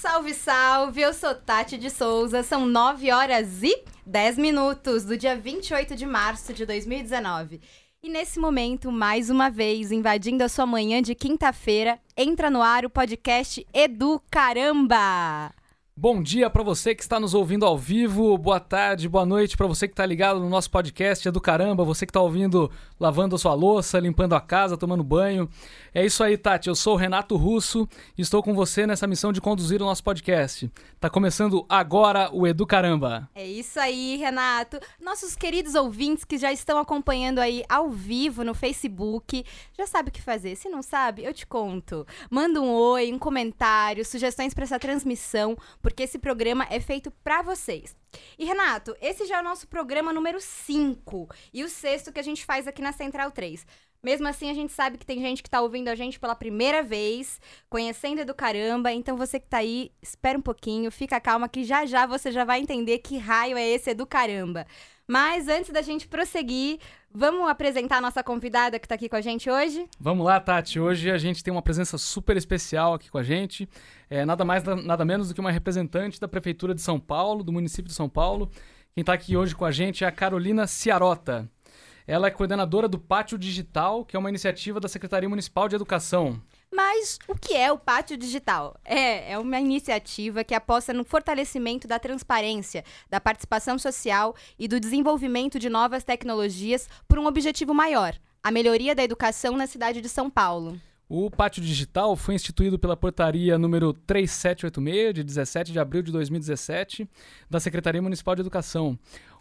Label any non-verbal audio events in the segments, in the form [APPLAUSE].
Salve, salve! Eu sou Tati de Souza. São 9 horas e 10 minutos do dia 28 de março de 2019. E nesse momento, mais uma vez, invadindo a sua manhã de quinta-feira, entra no ar o podcast Edu Caramba! Bom dia para você que está nos ouvindo ao vivo, boa tarde, boa noite para você que está ligado no nosso podcast é do caramba, você que está ouvindo lavando a sua louça, limpando a casa, tomando banho. É isso aí, Tati. Eu sou o Renato Russo e estou com você nessa missão de conduzir o nosso podcast. Tá começando agora o Edu Caramba. É isso aí, Renato. Nossos queridos ouvintes que já estão acompanhando aí ao vivo no Facebook, já sabe o que fazer. Se não sabe, eu te conto. Manda um oi, um comentário, sugestões para essa transmissão porque esse programa é feito para vocês. E Renato, esse já é o nosso programa número 5 e o sexto que a gente faz aqui na Central 3. Mesmo assim, a gente sabe que tem gente que tá ouvindo a gente pela primeira vez, conhecendo do caramba. Então você que tá aí, espera um pouquinho, fica calma que já já você já vai entender que raio é esse do caramba. Mas antes da gente prosseguir, vamos apresentar a nossa convidada que está aqui com a gente hoje? Vamos lá, Tati. Hoje a gente tem uma presença super especial aqui com a gente. É nada mais, nada menos do que uma representante da Prefeitura de São Paulo, do município de São Paulo. Quem está aqui hoje com a gente é a Carolina Ciarota. Ela é coordenadora do Pátio Digital, que é uma iniciativa da Secretaria Municipal de Educação. Mas o que é o Pátio Digital? É, é uma iniciativa que aposta no fortalecimento da transparência, da participação social e do desenvolvimento de novas tecnologias por um objetivo maior: a melhoria da educação na cidade de São Paulo. O Pátio Digital foi instituído pela portaria número 3786, de 17 de abril de 2017, da Secretaria Municipal de Educação.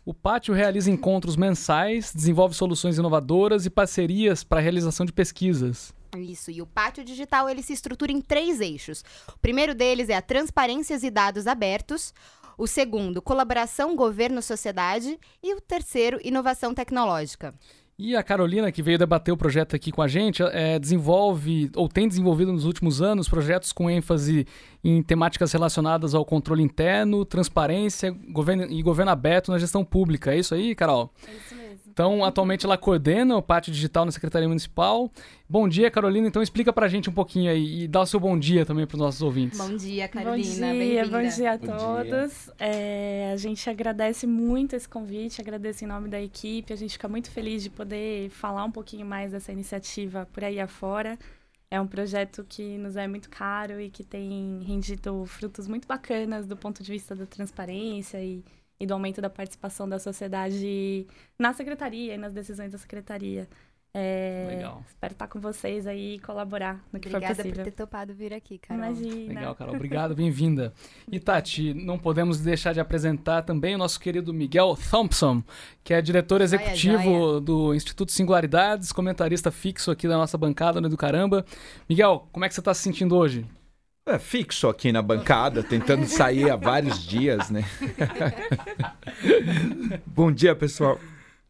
O Pátio realiza encontros mensais, desenvolve soluções inovadoras e parcerias para a realização de pesquisas. Isso, e o pátio digital ele se estrutura em três eixos. O primeiro deles é a transparência e dados abertos. O segundo, colaboração governo-sociedade. E o terceiro, inovação tecnológica. E a Carolina, que veio debater o projeto aqui com a gente, é, desenvolve ou tem desenvolvido nos últimos anos projetos com ênfase em temáticas relacionadas ao controle interno, transparência governo, e governo aberto na gestão pública. É isso aí, Carol? É isso mesmo. Então, atualmente ela coordena o pátio digital na Secretaria Municipal. Bom dia, Carolina. Então, explica pra gente um pouquinho aí e dá o seu bom dia também para os nossos ouvintes. Bom dia, Carolina. Bom dia, bom dia a todos. É, a gente agradece muito esse convite, agradece em nome da equipe. A gente fica muito feliz de poder falar um pouquinho mais dessa iniciativa por aí afora. É um projeto que nos é muito caro e que tem rendido frutos muito bacanas do ponto de vista da transparência e e do aumento da participação da sociedade na secretaria e nas decisões da secretaria. É, Legal. Espero estar com vocês aí e colaborar no que Obrigada for possível. por ter topado vir aqui, Carol. Imagina. Legal, Carol. Obrigado, bem-vinda. [LAUGHS] E Tati, não podemos deixar de apresentar também o nosso querido Miguel Thompson, que é diretor executivo joia, joia. do Instituto Singularidades, comentarista fixo aqui da nossa bancada no do Caramba. Miguel, como é que você está se sentindo hoje? É, fixo aqui na bancada, tentando sair há vários dias, né? [LAUGHS] Bom dia, pessoal.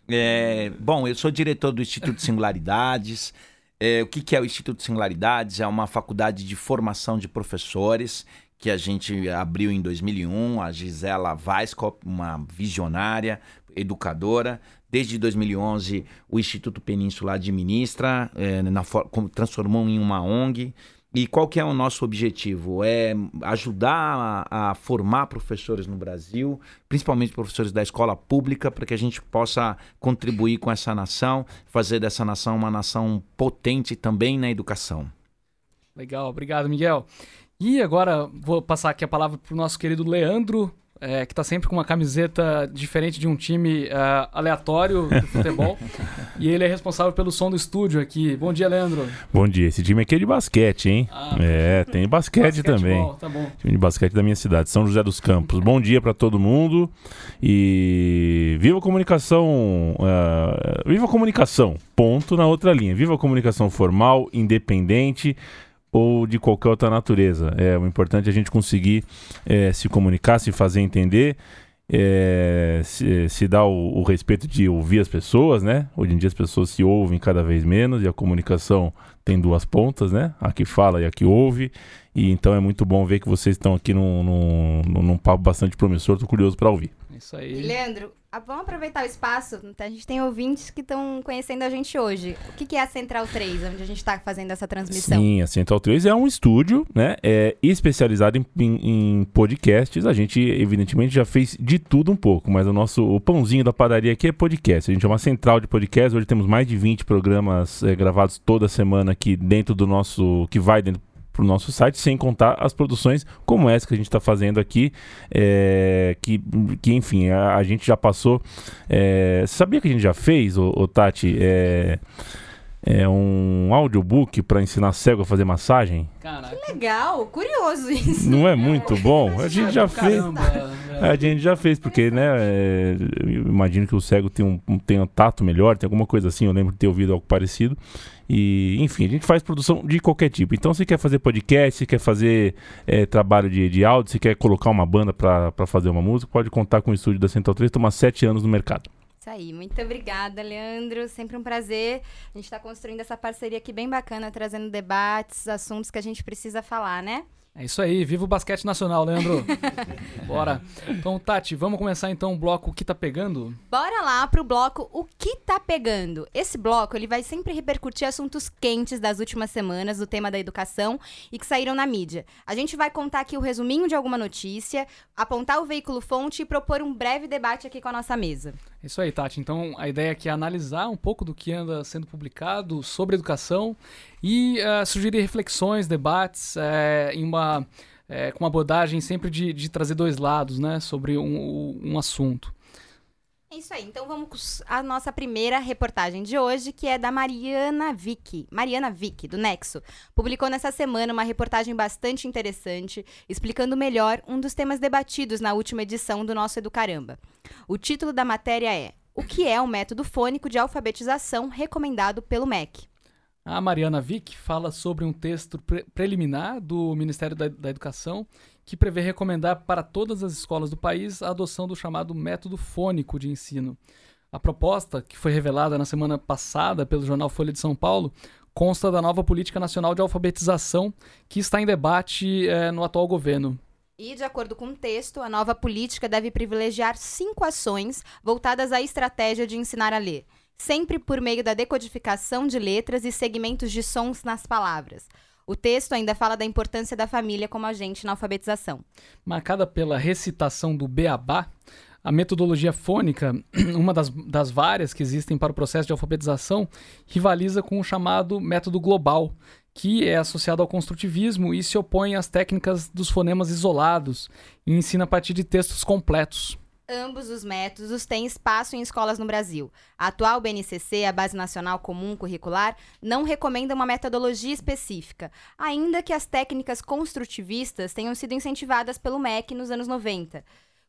É, bom, eu sou diretor do Instituto Singularidades. É, o que, que é o Instituto Singularidades? É uma faculdade de formação de professores que a gente abriu em 2001. A Gisela Weisskopf, uma visionária, educadora. Desde 2011, o Instituto Península administra, é, na, transformou em uma ONG. E qual que é o nosso objetivo? É ajudar a, a, formar professores no Brasil, principalmente professores da escola pública, para que a gente possa contribuir com essa nação, fazer dessa nação uma nação potente também na educação. Legal, obrigado, Miguel. E agora vou passar aqui a palavra para o nosso querido Leandro é, que está sempre com uma camiseta diferente de um time uh, aleatório do futebol. [LAUGHS] e ele é responsável pelo som do estúdio aqui. Bom dia, Leandro. Bom dia. Esse time aqui é de basquete, hein? Ah, é, tem basquete, basquete também. Bom, tá bom. Time de basquete da minha cidade, São José dos Campos. Bom dia para todo mundo e viva a comunicação, uh, viva a comunicação. Ponto na outra linha. Viva a comunicação formal, independente ou de qualquer outra natureza. É, o importante é a gente conseguir é, se comunicar, se fazer entender, é, se, se dar o, o, respeito de ouvir as pessoas, né? Hoje em dia as pessoas se ouvem cada vez menos e a comunicação tem duas pontas, né? A que fala e a que ouve. E então é muito bom ver que vocês estão aqui num, num, num papo bastante promissor. Estou curioso para ouvir. Isso aí. Leandro, ah, vamos aproveitar o espaço. A gente tem ouvintes que estão conhecendo a gente hoje. O que, que é a Central 3, onde a gente está fazendo essa transmissão? Sim, a Central 3 é um estúdio, né? É especializado em, em, em, podcasts. A gente, evidentemente, já fez de tudo um pouco, mas o nosso o pãozinho da padaria aqui é podcast. A gente é uma central de podcast. Hoje temos mais de 20 programas é, gravados toda semana aqui dentro do nosso. que vai dentro para o nosso site, sem contar as produções como essa que a gente está fazendo aqui, é, que, que enfim, a, a gente já passou. É, sabia que a gente já fez, o, Tati? É, é um audiobook para ensinar cego a fazer massagem. Caraca. Que legal, curioso isso. Não é muito bom? A gente já fez. A gente já fez, porque, né? É, imagino que o cego tem um, tem um tato melhor, tem alguma coisa assim. Eu lembro de ter ouvido algo parecido. E, enfim, a gente faz produção de qualquer tipo. Então, se quer fazer podcast, se quer fazer é, trabalho de, de áudio, se quer colocar uma banda para fazer uma música, pode contar com o estúdio da Central 3, toma sete anos no mercado. Isso aí, muito obrigada, Leandro. Sempre um prazer. A gente está construindo essa parceria aqui bem bacana, trazendo debates, assuntos que a gente precisa falar, né? É isso aí, viva o basquete nacional, Leandro. [LAUGHS] Bora. Então, Tati, vamos começar então o bloco O que tá pegando? Bora lá pro bloco O que tá pegando. Esse bloco, ele vai sempre repercutir assuntos quentes das últimas semanas do tema da educação e que saíram na mídia. A gente vai contar aqui o resuminho de alguma notícia, apontar o veículo fonte e propor um breve debate aqui com a nossa mesa. É isso aí, Tati. Então, a ideia aqui é analisar um pouco do que anda sendo publicado sobre educação e uh, sugerir reflexões, debates uh, em uma, uh, com uma abordagem sempre de, de, trazer dois lados né, sobre um, um assunto. É isso aí. Então vamos à nossa primeira reportagem de hoje, que é da Mariana Vick. Mariana Vick, do Nexo. Publicou nessa semana uma reportagem bastante interessante, explicando melhor um dos temas debatidos na última edição do nosso Educaramba. O título da matéria é O que é o método fônico de alfabetização recomendado pelo MEC? A Mariana Vick fala sobre um texto pre preliminar do Ministério da, da, Educação que prevê recomendar para todas as escolas do país a adoção do chamado método fônico de ensino. A proposta, que foi revelada na semana passada pelo jornal Folha de São Paulo, consta da nova Política Nacional de Alfabetização que está em debate é, no atual governo. E, de acordo com o texto, a nova política deve privilegiar cinco ações voltadas à estratégia de ensinar a ler sempre por meio da decodificação de letras e segmentos de sons nas palavras. O texto ainda fala da importância da família como agente na alfabetização. Marcada pela recitação do beabá, a metodologia fônica, [CLEARS THROAT] uma das, das várias que existem para o processo de alfabetização, rivaliza com o chamado método global, que é associado ao construtivismo e se opõe às técnicas dos fonemas isolados e ensina a partir de textos completos. Ambos os métodos têm espaço em escolas no Brasil. A atual BNCC, a Base Nacional Comum Curricular, não recomenda uma metodologia específica, ainda que as técnicas construtivistas tenham sido incentivadas pelo MEC nos anos 90.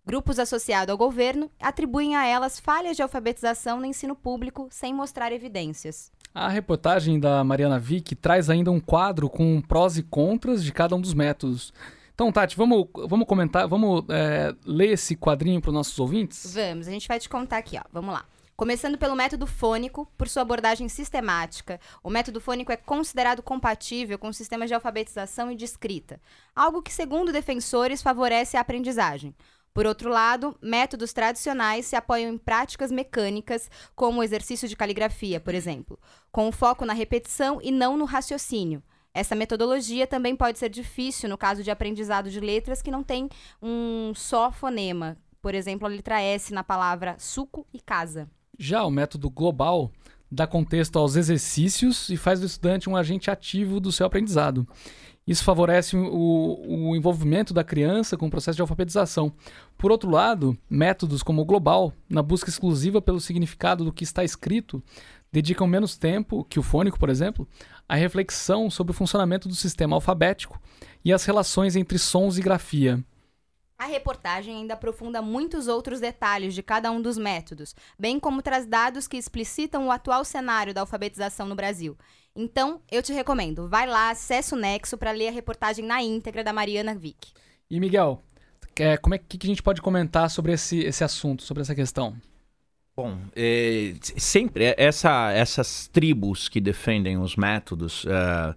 Grupos associados ao governo atribuem a elas falhas de alfabetização no ensino público sem mostrar evidências. A reportagem da Mariana Vick traz ainda um quadro com prós e contras de cada um dos métodos. Então, Tati, vamos, vamos comentar, vamos é, ler esse quadrinho para os nossos ouvintes? Vamos, a gente vai te contar aqui, ó. Vamos lá. Começando pelo método fônico, por sua abordagem sistemática, o método fônico é considerado compatível com sistemas de alfabetização e de escrita, algo que, segundo defensores, favorece a aprendizagem. Por outro lado, métodos tradicionais se apoiam em práticas mecânicas, como o exercício de caligrafia, por exemplo, com foco na repetição e não no raciocínio. Essa metodologia também pode ser difícil no caso de aprendizado de letras que não tem um só fonema. Por exemplo, a letra S na palavra suco e casa. Já o método global dá contexto aos exercícios e faz do estudante um agente ativo do seu aprendizado. Isso favorece o, o, envolvimento da criança com o processo de alfabetização. Por outro lado, métodos como o global, na busca exclusiva pelo significado do que está escrito, dedicam menos tempo que o fônico, por exemplo, à reflexão sobre o funcionamento do sistema alfabético e as relações entre sons e grafia. A reportagem ainda aprofunda muitos outros detalhes de cada um dos métodos, bem como traz dados que explicitam o atual cenário da alfabetização no Brasil. Então, eu te recomendo, vai lá, acesse o Nexo para ler a reportagem na íntegra da Mariana Vick. E Miguel, é, como é que a gente pode comentar sobre esse, esse assunto, sobre essa questão? Bom, é, sempre essa, essas tribos que defendem os métodos, uh,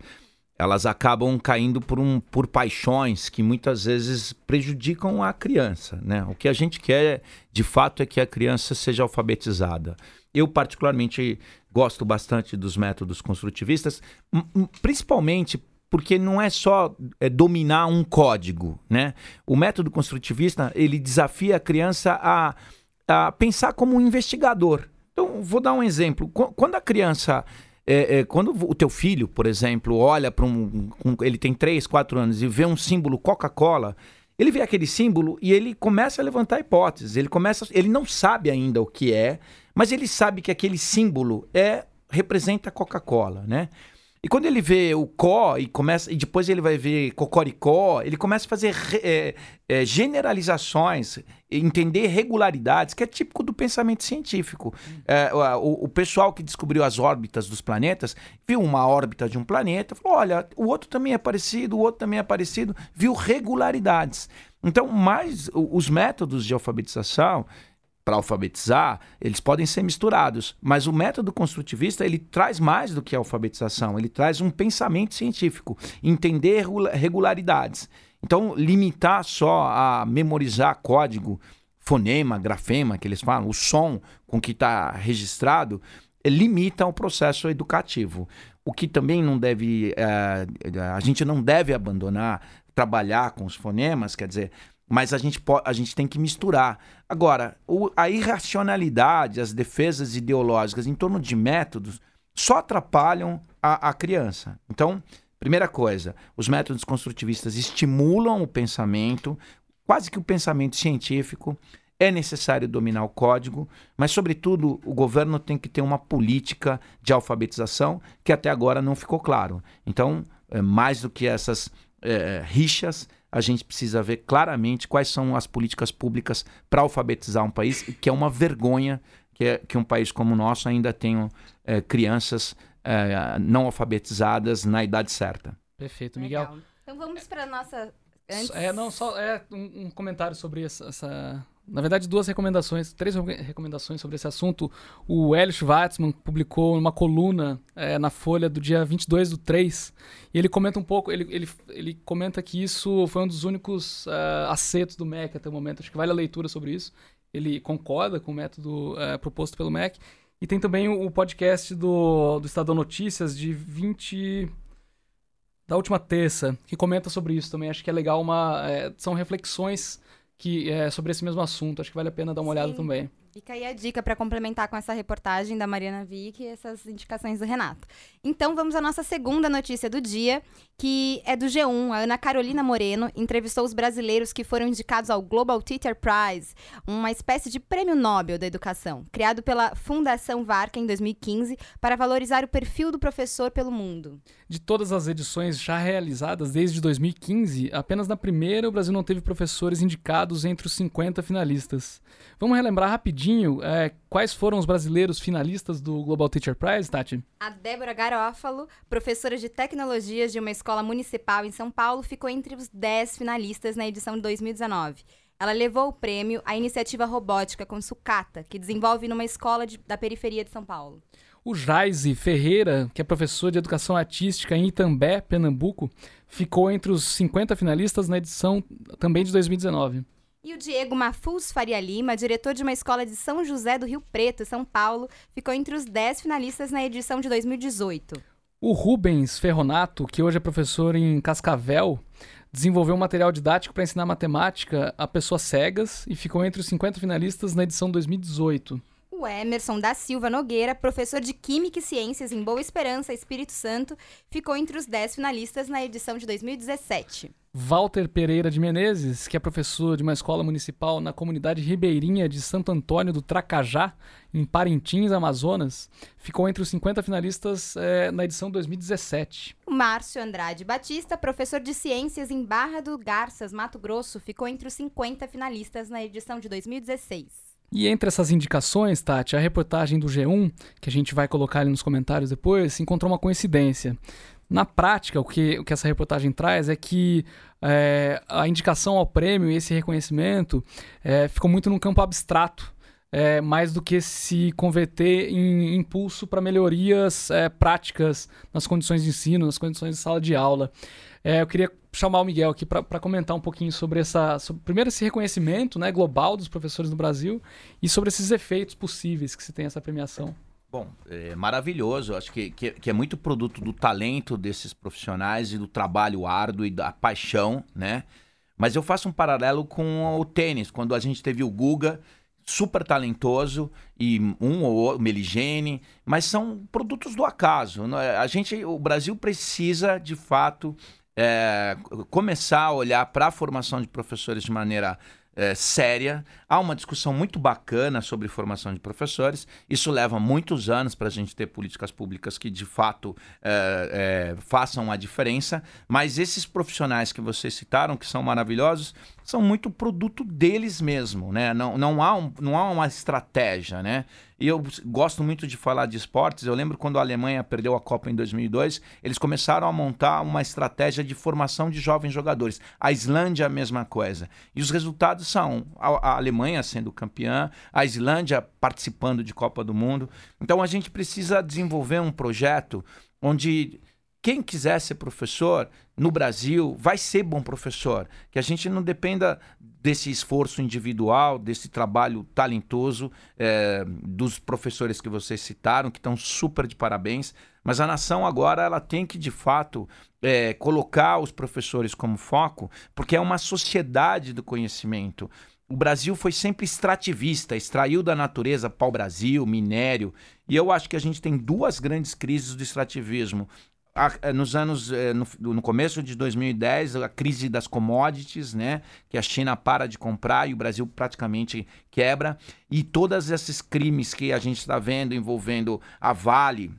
elas acabam caindo por, um, por paixões que muitas vezes prejudicam a criança. Né? O que a gente quer, de fato, é que a criança seja alfabetizada. Eu, particularmente, gosto bastante dos métodos construtivistas, principalmente porque não é só é, dominar um código, né? O método construtivista ele desafia a criança a, pensar como um investigador. Então, vou dar um exemplo. Quando a criança é, é, quando o teu filho, por exemplo, olha para um, um, Ele tem 3, 4 anos e vê um símbolo Coca-Cola, ele vê aquele símbolo e ele começa a levantar hipóteses. Ele começa. Ele não sabe ainda o que é, mas ele sabe que aquele símbolo é representa Coca-Cola, né? E quando ele vê o có e começa e depois ele vai ver cocoricó, ele começa a fazer é, é, generalizações, entender regularidades, que é típico do pensamento científico. É, o, o, pessoal que descobriu as órbitas dos planetas viu uma órbita de um planeta, falou: olha, o outro também é parecido, o outro também é parecido, viu regularidades. Então, mais os métodos de alfabetização para alfabetizar, eles podem ser misturados, mas o método construtivista ele traz mais do que a alfabetização, ele traz um pensamento científico, entender regularidades. Então, limitar só a memorizar código, fonema, grafema, que eles falam, o som com que está registrado, limita o processo educativo. O que também não deve, é, a gente não deve abandonar trabalhar com os fonemas, quer dizer, mas a gente, a gente tem que misturar. Agora, o, a irracionalidade, as defesas ideológicas em torno de métodos só atrapalham a, a criança. Então, primeira coisa, os métodos construtivistas estimulam o pensamento, quase que o pensamento científico. É necessário dominar o código, mas, sobretudo, o governo tem que ter uma política de alfabetização que até agora não ficou claro. Então, é, mais do que essas é, rixas, a gente precisa ver claramente quais são as políticas públicas para alfabetizar um país, que é uma vergonha que, é, que um país como o nosso ainda tenha é, crianças é, não alfabetizadas na idade certa. Perfeito, Miguel. Legal. Então vamos para a nossa. Antes... É, não, só é um, um comentário sobre essa, essa na verdade, duas recomendações, três recomendações sobre esse assunto. O Hélio Schwartzman publicou uma coluna é, na Folha do dia 22 do 3, e ele comenta um pouco, ele, ele, ele comenta que isso foi um dos únicos uh, acertos do MEC até o momento. Acho que vale a leitura sobre isso. Ele concorda com o método uh, proposto pelo MEC. E tem também o podcast do, do Estadão Notícias de 20 da última terça, que comenta sobre isso também. Acho que é legal uma. É, são reflexões que é sobre esse mesmo assunto. Acho que vale a pena dar uma Sim. olhada também. Fica aí a dica para complementar com essa reportagem da Mariana Vick e essas indicações do Renato. Então vamos à nossa segunda notícia do dia, que é do G1. A Ana Carolina Moreno entrevistou os brasileiros que foram indicados ao Global Teacher Prize, uma espécie de prêmio Nobel da educação, criado pela Fundação Varca em 2015 para valorizar o perfil do professor pelo mundo. De todas as edições já realizadas desde 2015, apenas na primeira o Brasil não teve professores indicados entre os 50 finalistas. Vamos relembrar rapidinho é, quais foram os brasileiros finalistas do Global Teacher Prize, Tati? A Débora Garófalo, professora de tecnologias de uma escola municipal em São Paulo, ficou entre os 10 finalistas na edição de 2019. Ela levou o prêmio à iniciativa robótica com sucata, que desenvolve numa escola de, da periferia de São Paulo. O Jaise Ferreira, que é professor de educação artística em Itambé, Pernambuco, ficou entre os 50 finalistas na edição também de 2019. E o Diego Mafuz Faria Lima, diretor de uma escola de São José do Rio Preto, São Paulo, ficou entre os 10 finalistas na edição de 2018. O Rubens Ferronato, que hoje é professor em Cascavel, desenvolveu um material didático para ensinar matemática a pessoas cegas e ficou entre os 50 finalistas na edição 2018. O Emerson da Silva Nogueira, professor de Química e Ciências em Boa Esperança, Espírito Santo, ficou entre os 10 finalistas na edição de 2017. Walter Pereira de Menezes, que é professor de uma escola municipal na comunidade ribeirinha de Santo Antônio do Tracajá, em Parintins, Amazonas, ficou entre os 50 finalistas é, na edição 2017. O Márcio Andrade Batista, professor de ciências em Barra do Garças, Mato Grosso, ficou entre os 50 finalistas na edição de 2016. E entre essas indicações, Tati, a reportagem do G1, que a gente vai colocar ali nos comentários depois, encontrou uma coincidência. Na prática, o que, o que essa reportagem traz é que é, a indicação ao prêmio e esse reconhecimento é, ficou muito num campo abstrato. é, mais do que se converter em impulso para melhorias é, práticas nas condições de ensino, nas condições de sala de aula. É, eu queria chamar o Miguel aqui para comentar um pouquinho sobre essa, sobre, primeiro esse reconhecimento né, global dos professores no Brasil e sobre esses efeitos possíveis que se tem essa premiação. Bom, é maravilhoso. Acho que, que, que, é muito produto do talento desses profissionais e do trabalho árduo e da paixão, né? Mas eu faço um paralelo com o tênis. Quando a gente teve o Guga, super talentoso, e um ou outro, Meligene, mas são produtos do acaso. É? A gente, o Brasil precisa, de fato, é, começar a olhar para a formação de professores de maneira é, séria. Há uma discussão muito bacana sobre formação de professores. Isso leva muitos anos para a gente ter políticas públicas que de fato é, é, façam a diferença. Mas esses profissionais que vocês citaram, que são maravilhosos, são muito produto deles mesmo, né? Não, não, há, um, não há uma estratégia, né? E eu gosto muito de falar de esportes. Eu lembro quando a Alemanha perdeu a Copa em 2002, eles começaram a montar uma estratégia de formação de jovens jogadores. A Islândia, a mesma coisa. E os resultados são a, a Alemanha sendo campeã, a Islândia participando de Copa do Mundo. Então a gente precisa desenvolver um projeto onde quem quiser ser professor no Brasil vai ser bom professor. Que a gente não dependa desse esforço individual, desse trabalho talentoso é, dos professores que vocês citaram, que estão super de parabéns. Mas a nação agora ela tem que, de fato, é, colocar os professores como foco, porque é uma sociedade do conhecimento. O Brasil foi sempre extrativista, extraiu da natureza pau-brasil, minério. E eu acho que a gente tem duas grandes crises do extrativismo a, nos anos eh, no, no, começo de 2010 a crise das commodities né que a China para de comprar e o Brasil praticamente quebra. E todos esses crimes que a gente está vendo envolvendo a Vale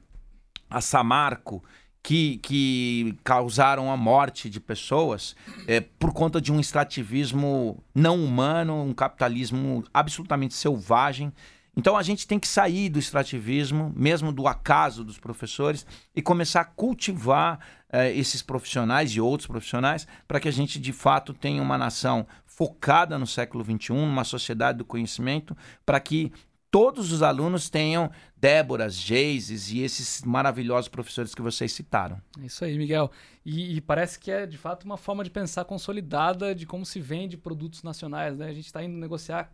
a Samarco que, que causaram a morte de pessoas é, por conta de um extrativismo não humano um capitalismo absolutamente selvagem então a gente tem que sair do extrativismo, mesmo do acaso dos professores, e começar a cultivar eh, esses profissionais e outros profissionais para que a gente de fato tenha uma nação focada no século XXI, uma sociedade do conhecimento, para que todos os alunos tenham Déboras, Geises e esses maravilhosos professores que vocês citaram. É isso aí, Miguel. E, e, parece que é de fato uma forma de pensar consolidada de como se vende produtos nacionais. Né? A gente está indo negociar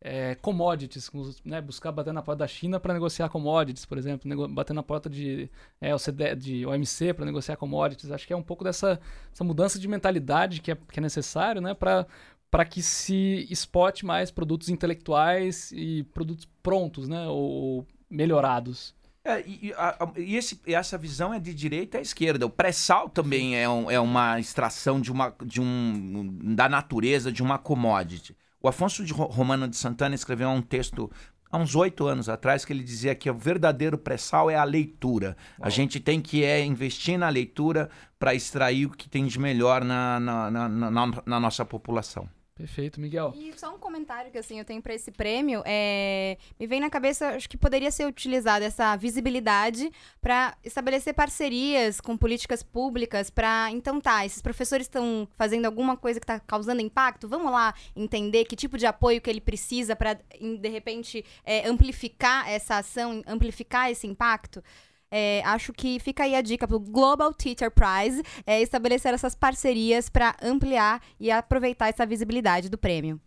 é, commodities, né, buscar bater na porta da China para negociar commodities, por exemplo, bater na porta de, é, OCDE, de OMC para negociar commodities. Acho que é um pouco dessa essa mudança de mentalidade que é, que é necessário né, para que se exporte mais produtos intelectuais e produtos prontos né, ou melhorados. É, e, a, e, esse, essa visão é de direita à esquerda. O pré-sal também é, um, é uma extração de uma, de um, da natureza de uma commodity. O Afonso de Romano de Santana escreveu um texto há uns oito anos atrás que ele dizia que o verdadeiro pré-sal é a leitura. Uau. A gente tem que é, investir na leitura para extrair o que tem de melhor na, na, na, na, na nossa população. Perfeito, Miguel. E só um comentário que assim eu tenho para esse prêmio é me vem na cabeça acho que poderia ser utilizada essa visibilidade para estabelecer parcerias com políticas públicas para então tá esses professores estão fazendo alguma coisa que está causando impacto vamos lá entender que tipo de apoio que ele precisa para de repente é, amplificar essa ação amplificar esse impacto é, acho que fica aí a dica para o Global Teacher Prize é, estabelecer essas parcerias para ampliar e aproveitar essa visibilidade do prêmio.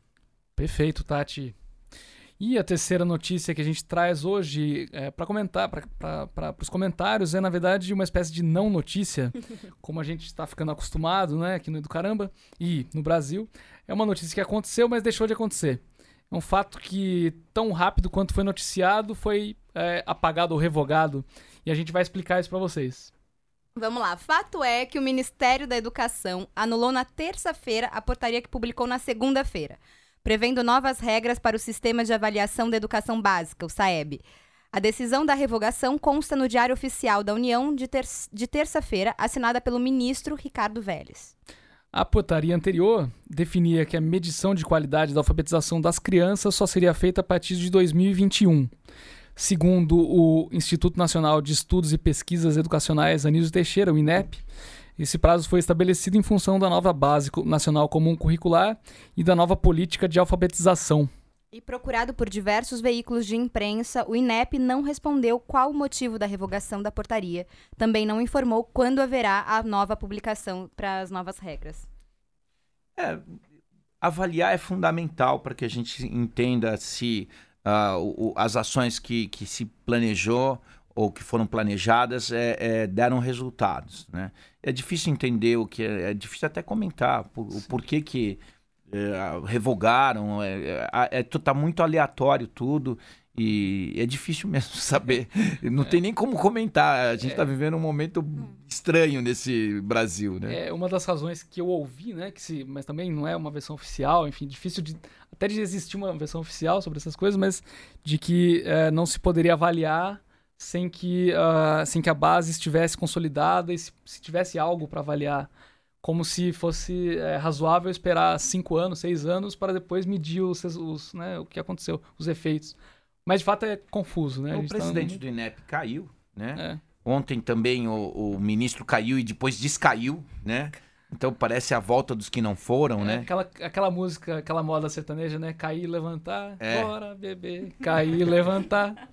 Perfeito, Tati. E a terceira notícia que a gente traz hoje é, para comentar, para os comentários, é na verdade uma espécie de não notícia, [LAUGHS] como a gente está ficando acostumado né, aqui no Educaramba e no Brasil. É uma notícia que aconteceu, mas deixou de acontecer. É um fato que, tão rápido quanto foi noticiado, foi é, apagado ou revogado e a gente vai explicar isso para vocês. Vamos lá. Fato é que o Ministério da Educação anulou na terça-feira a portaria que publicou na segunda-feira, prevendo novas regras para o Sistema de Avaliação da Educação Básica, o SAEB. A decisão da revogação consta no Diário Oficial da União de, ter de terça-feira, assinada pelo ministro Ricardo Vélez. A portaria anterior definia que a medição de qualidade da alfabetização das crianças só seria feita a partir de 2021. Segundo o Instituto Nacional de Estudos e Pesquisas Educacionais Anísio Teixeira, o INEP, esse prazo foi estabelecido em função da nova Base Nacional Comum Curricular e da nova política de alfabetização. E procurado por diversos veículos de imprensa, o INEP não respondeu qual o motivo da revogação da portaria. Também não informou quando haverá a nova publicação para as novas regras. É, avaliar é fundamental para que a gente entenda se uh, o, as ações que, que se planejou ou que foram planejadas é, é, deram resultados. Né? É difícil entender o que é, é difícil até comentar por, o porquê que é, revogaram, é, é, é, tá muito aleatório tudo. E é difícil mesmo [LAUGHS] saber. Não tem nem como comentar. A gente está vivendo um momento estranho nesse Brasil, né? É uma das razões que eu ouvi, né? Que se, mas também não é uma versão oficial, enfim, difícil de até de existir uma versão oficial sobre essas coisas, mas de que é, não se poderia avaliar sem que, uh, sem que a base estivesse consolidada e se, se tivesse algo para avaliar como se fosse é, razoável esperar cinco anos, seis anos para depois medir os, os, né, o que aconteceu, os efeitos. Mas de fato é confuso, né? O tá presidente tá... do INEP caiu, né? É. Ontem também o, o, ministro caiu e depois descaiu, né? Então parece a volta dos que não foram, é, né? Aquela, aquela música, aquela moda sertaneja, né? Cair, levantar, é. bora beber, cair, levantar. [LAUGHS]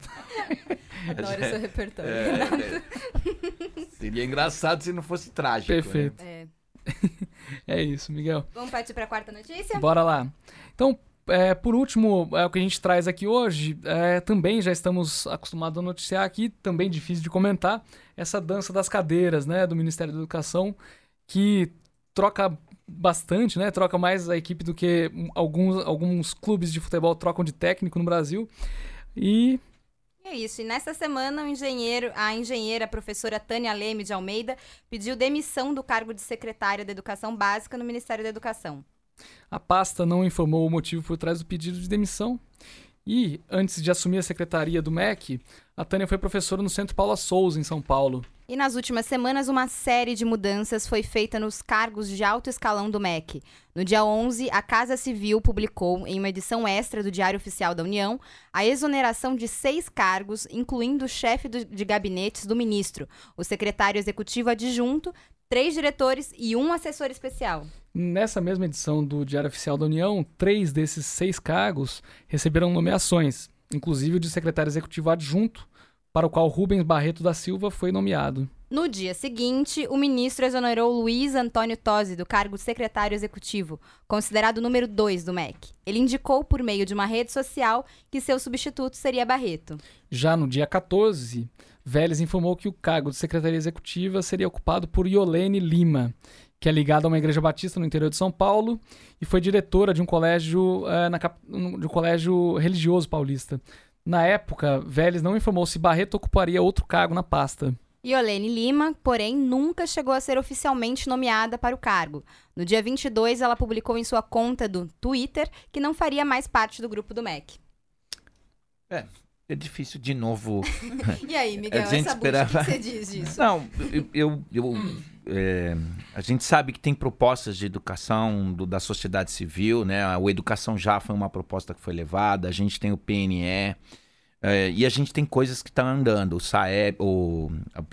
Adoro [LAUGHS] esse repertório. É, é, Seria engraçado se não fosse trágico. Né? Perfeito. Né? É. [LAUGHS] é isso, Miguel. Vamos partir para a quarta notícia? Bora lá. Então, é, por último, é, o que a gente traz aqui hoje, é, também já estamos acostumados a noticiar aqui, também difícil de comentar, essa dança das cadeiras né, do Ministério da Educação, que troca bastante, né? Troca mais a equipe do que alguns, alguns clubes de futebol trocam de técnico no Brasil. E é isso. E nessa semana, a engenheira a professora Tânia Leme de Almeida pediu demissão do cargo de secretária da Educação Básica no Ministério da Educação. A pasta não informou o motivo por trás do pedido de demissão. E, antes de assumir a secretaria do MEC, a Tânia foi professora no Centro Paula Souza, em São Paulo. E nas últimas semanas, uma série de mudanças foi feita nos cargos de alto escalão do MEC. No dia 11, a Casa Civil publicou, em uma edição extra do Diário Oficial da União, a exoneração de seis cargos, incluindo o chefe de gabinetes do ministro, o secretário executivo adjunto, três diretores e um assessor especial. Nessa mesma edição do Diário Oficial da União, três desses seis cargos receberam nomeações, inclusive o de secretário executivo adjunto, para o qual Rubens Barreto da Silva foi nomeado. No dia seguinte, o ministro exonerou Luiz Antônio Tosi do cargo de secretário executivo, considerado o número 2 do MEC. Ele indicou por meio de uma rede social que seu substituto seria Barreto. Já no dia 14, Vélez informou que o cargo de secretaria executiva seria ocupado por Iolene Lima, que é ligada a uma igreja batista no interior de São Paulo e foi diretora de um colégio, uh, na, de um colégio religioso paulista. Na época, Vélez não informou se Barreto ocuparia outro cargo na pasta. Iolene Lima, porém, nunca chegou a ser oficialmente nomeada para o cargo. No dia 22, ela publicou em sua conta do Twitter que não faria mais parte do grupo do MEC. É, é difícil de novo. [LAUGHS] e aí, Miguel, a gente essa esperava... o que você diz disso? Não, eu, eu, eu é, a gente sabe que tem propostas de educação do, da sociedade civil, né? A Educação Já foi uma proposta que foi levada, a gente tem o PNE, é, e a gente tem coisas que estão tá andando, o SAEB, o,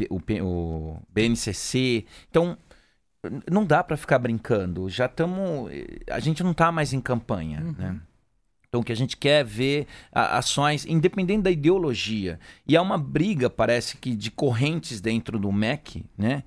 o, o BNCC. Então, não dá para ficar brincando. Já estamos. A gente não está mais em campanha, uhum. né? Então, que a gente quer é ver ações, independente da ideologia. E há uma briga, parece que, de correntes dentro do MEC, né?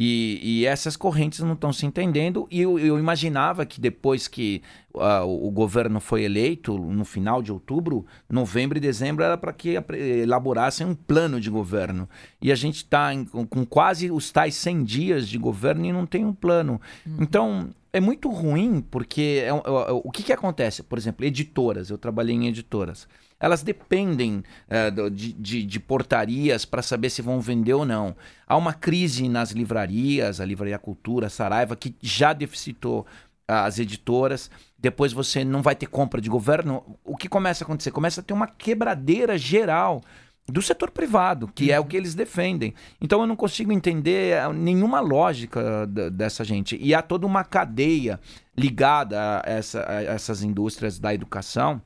E, e, essas correntes não estão se entendendo. E eu, eu imaginava que depois que uh, o governo foi eleito, no final de outubro, novembro e dezembro, era para que elaborassem um plano de governo. E a gente está com quase os tais 100 dias de governo e não tem um plano. Uhum. Então, é muito ruim, porque é, é, é, o que, que acontece? Por exemplo, editoras. Eu trabalhei em editoras elas dependem uh, de, de, de, portarias para saber se vão vender ou não. Há uma crise nas livrarias, a Livraria Cultura, a Saraiva, que já deficitou as editoras. Depois você não vai ter compra de governo. O que começa a acontecer? Começa a ter uma quebradeira geral do setor privado, que uhum. é o que eles defendem. Então eu não consigo entender eh, nenhuma lógica dessa gente. E há toda uma cadeia ligada a, essa, a essas indústrias da educação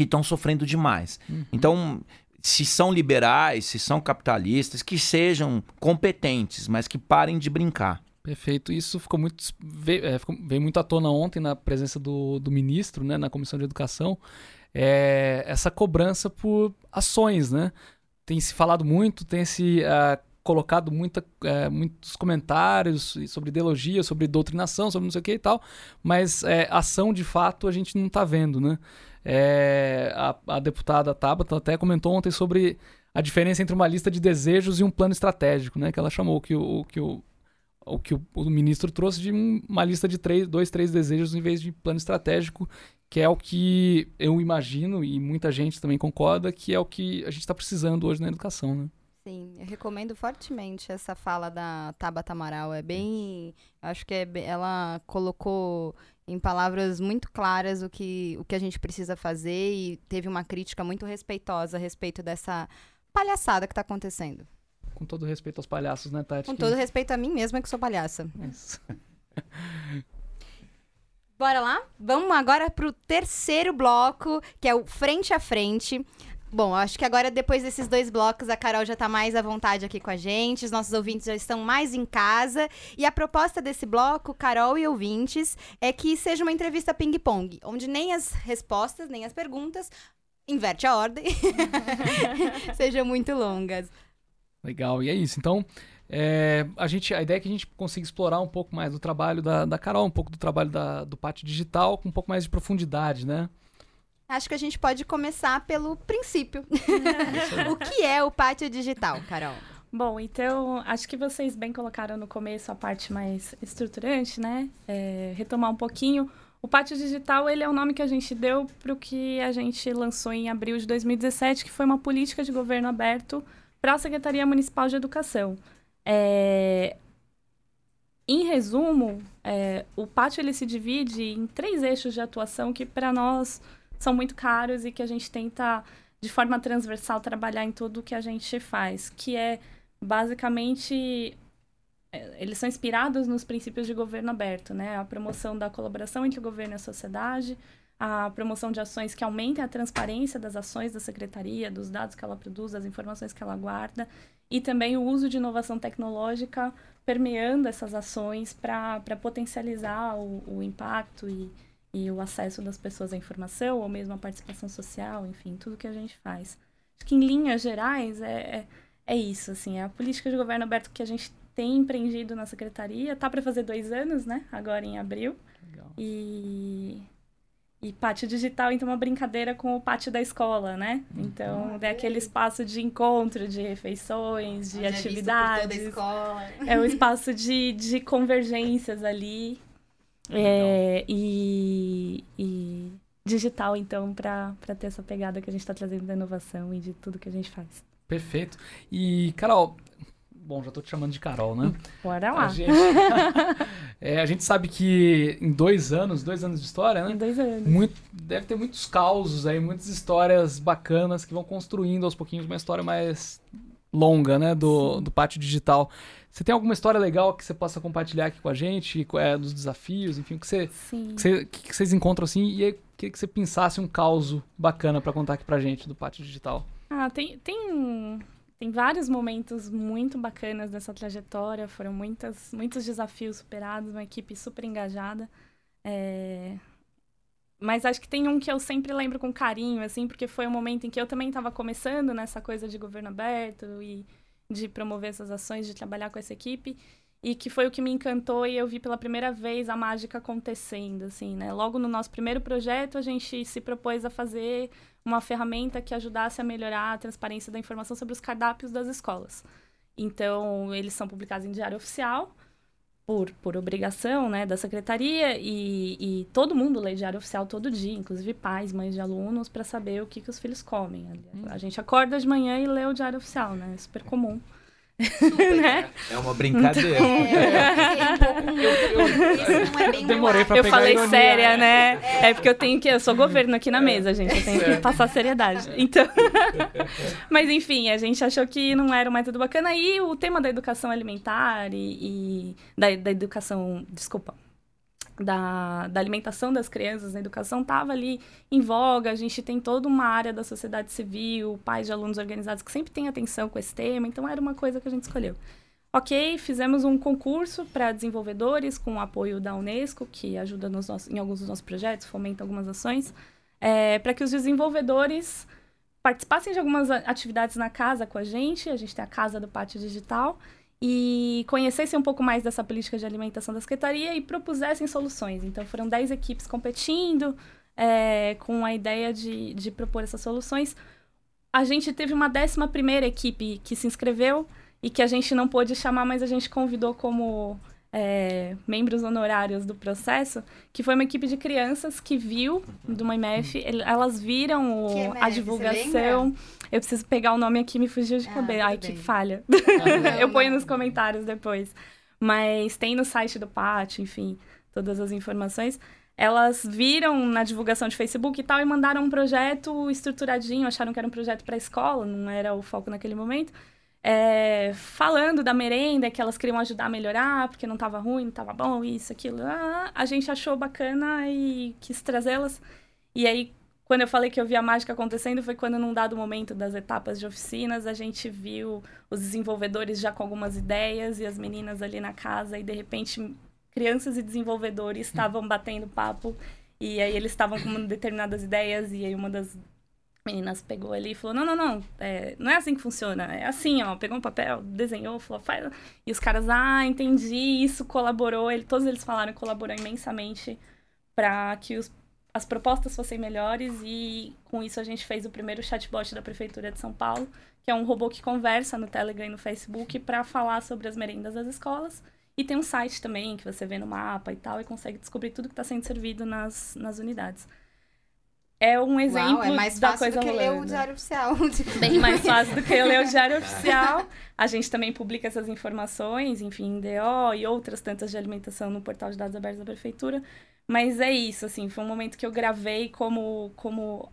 que estão sofrendo demais. Uhum. Então, se são liberais, se são capitalistas, que sejam competentes, mas que parem de brincar. Perfeito. Isso ficou muito veio, é, ficou, veio muito à tona ontem na presença do, do ministro, né, na comissão de educação. é essa cobrança por ações, né? Tem se falado muito, tem se uh, colocado muita, é, muitos comentários sobre ideologia, sobre doutrinação, sobre não sei o que e tal, mas é, ação de fato a gente não está vendo, né? É, a, a, deputada Tabata até comentou ontem sobre a diferença entre uma lista de desejos e um plano estratégico, né? Que ela chamou que o, que o, o que o, o ministro trouxe de uma lista de três, dois, três desejos em vez de plano estratégico, que é o que eu imagino e muita gente também concorda que é o que a gente está precisando hoje na educação, né? Sim, eu recomendo fortemente essa fala da Tabata Amaral. É bem. Acho que é ela colocou em palavras muito claras o que, o que a gente precisa fazer e teve uma crítica muito respeitosa a respeito dessa palhaçada que está acontecendo. Com todo respeito aos palhaços, né, Tati? Com todo respeito a mim mesma, que sou palhaça. Isso. [LAUGHS] Bora lá? Vamos agora para o terceiro bloco, que é o Frente a Frente. Bom, acho que agora, depois desses dois blocos, a Carol já está mais à vontade aqui com a gente, os nossos ouvintes já estão mais em casa. E a proposta desse bloco, Carol e ouvintes, é que seja uma entrevista ping-pong, onde nem as respostas, nem as perguntas, inverte a ordem, [LAUGHS] [LAUGHS] sejam muito longas. Legal, e é isso. Então, é, a, gente, a ideia é que a gente consiga explorar um pouco mais do trabalho da, da Carol, um pouco do trabalho da, do Pátio Digital, com um pouco mais de profundidade, né? Acho que a gente pode começar pelo princípio. [LAUGHS] o que é o pátio digital, Carol? Bom, então, acho que vocês bem colocaram no começo a parte mais estruturante, né? É, retomar um pouquinho. O Pátio Digital, ele é o nome que a gente deu para o que a gente lançou em abril de 2017, que foi uma política de governo aberto para a Secretaria Municipal de Educação. É... Em resumo, é, o pátio ele se divide em três eixos de atuação que, para nós, são muito caros e que a gente tenta, de forma transversal, trabalhar em tudo que a gente faz, que é basicamente é, eles são inspirados nos princípios de governo aberto, né? A promoção da colaboração entre o governo e a sociedade, a promoção de ações que aumentem a transparência das ações da secretaria, dos dados que ela produz, das informações que ela guarda, e também o uso de inovação tecnológica permeando essas ações para potencializar o, o impacto e, e o acesso das pessoas à informação, ou mesmo a participação social, enfim, tudo que a gente faz. Acho que em linhas gerais é, é, é isso, assim, é a política de governo aberto que a gente tem empreendido na secretaria, tá para fazer dois anos, né, agora em abril. Legal. E e pátio digital, então, é uma brincadeira com o pátio da escola, né? Uhum. Então, é aquele espaço de encontro, de refeições, de Onde atividades. É, escola. é um [LAUGHS] espaço de, de convergências ali. É, e, e digital, então, para ter essa pegada que a gente está trazendo da inovação e de tudo que a gente faz. Perfeito. E, Carol, bom, já estou te chamando de Carol, né? Bora lá. A gente, [LAUGHS] é, a gente sabe que em dois anos, dois anos de história, né? Em dois anos. Muito, deve ter muitos causos aí, muitas histórias bacanas que vão construindo aos pouquinhos uma história mais longa, né? Do, do pátio digital. Você tem alguma história legal que você possa compartilhar aqui com a gente, é, dos desafios, enfim, o que, você, que, você, que vocês encontram assim e aí, queria que você pensasse um caos bacana para contar aqui pra gente do pátio digital. Ah, tem, tem, tem vários momentos muito bacanas dessa trajetória, foram muitas, muitos desafios superados, uma equipe super engajada. É... Mas acho que tem um que eu sempre lembro com carinho, assim, porque foi um momento em que eu também estava começando nessa coisa de governo aberto e de promover essas ações, de trabalhar com essa equipe e que foi o que me encantou e eu vi pela primeira vez a mágica acontecendo, assim, né? Logo no nosso primeiro projeto, a gente se propôs a fazer uma ferramenta que ajudasse a melhorar a transparência da informação sobre os cardápios das escolas. Então, eles são publicados em diário oficial, por, por obrigação né, da secretaria, e, e todo mundo lê diário oficial todo dia, inclusive pais, mães de alunos, para saber o que, que os filhos comem. Hum. A gente acorda de manhã e lê o diário oficial, né? É super comum. Super, né? É uma brincadeira. Eu, demorei pra Eu falei séria, né? É. é. porque eu tenho que. Eu sou governo aqui na mesa, gente. Eu tenho que passar seriedade. Então. [LAUGHS] Mas enfim, a gente achou que não era um método bacana. E o tema da educação alimentar e, e da, da educação. Desculpa da, da alimentação das crianças na educação estava ali em voga. A gente tem toda uma área da sociedade civil, pais de alunos organizados que sempre têm atenção com esse tema, então era uma coisa que a gente escolheu. Ok, fizemos um concurso para desenvolvedores com o apoio da Unesco, que ajuda nos nossos, em alguns dos nossos projetos, fomenta algumas ações. é, para que os desenvolvedores participassem de algumas atividades na casa com a gente. A gente tem a Casa do Pátio Digital e conhecessem um pouco mais dessa política de alimentação da Secretaria e propusessem soluções. Então, foram 10 equipes competindo é, com a ideia de, de propor essas soluções. A gente teve uma décima primeira equipe que se inscreveu e que a gente não pôde chamar, mas a gente convidou como é, membros honorários do processo, que foi uma equipe de crianças que viu do MF, elas viram o, MF, a divulgação. Eu preciso pegar o nome aqui, me fugiu de Ah, cabeça. Ai, tudo que bem. falha. não, [LAUGHS] Eu ponho nos comentários depois. Mas tem no site do pátio, enfim, todas as informações. Elas viram na divulgação de Facebook e tal e mandaram um projeto estruturadinho, acharam que era um projeto para a escola, não era o foco naquele momento é, falando da merenda, que elas queriam ajudar a melhorar, porque não estava ruim, não estava bom, isso, aquilo. Ah, a gente achou bacana e quis trazê-las. E aí, quando eu falei que eu vi a mágica acontecendo, foi quando, num dado momento das etapas de oficinas, a gente viu os desenvolvedores já com algumas ideias e as meninas ali na casa, e de repente, crianças e desenvolvedores estavam batendo papo. E aí eles estavam com determinadas ideias, e aí uma das meninas pegou ali e falou: Não, não, não, é, não é assim que funciona. É assim, ó. Pegou um papel, desenhou, falou: Faz. E os caras, ah, entendi, isso colaborou. Ele, todos eles falaram colaborou imensamente para que os, as propostas fossem melhores. E com isso a gente fez o primeiro chatbot da Prefeitura de São Paulo, que é um robô que conversa no Telegram e no Facebook para falar sobre as merendas das escolas. E tem um site também que você vê no mapa e tal, e consegue descobrir tudo que está sendo servido nas, nas unidades. É um exemplo Uau, é mais da fácil coisa do que ler o rolando. Diário Oficial. [LAUGHS] Bem mais fácil do que eu ler o Diário [LAUGHS] Oficial. A gente também publica essas informações, enfim, DO e outras tantas de alimentação no portal de dados abertos da Prefeitura. Mas é isso, assim, foi um momento que eu gravei como, como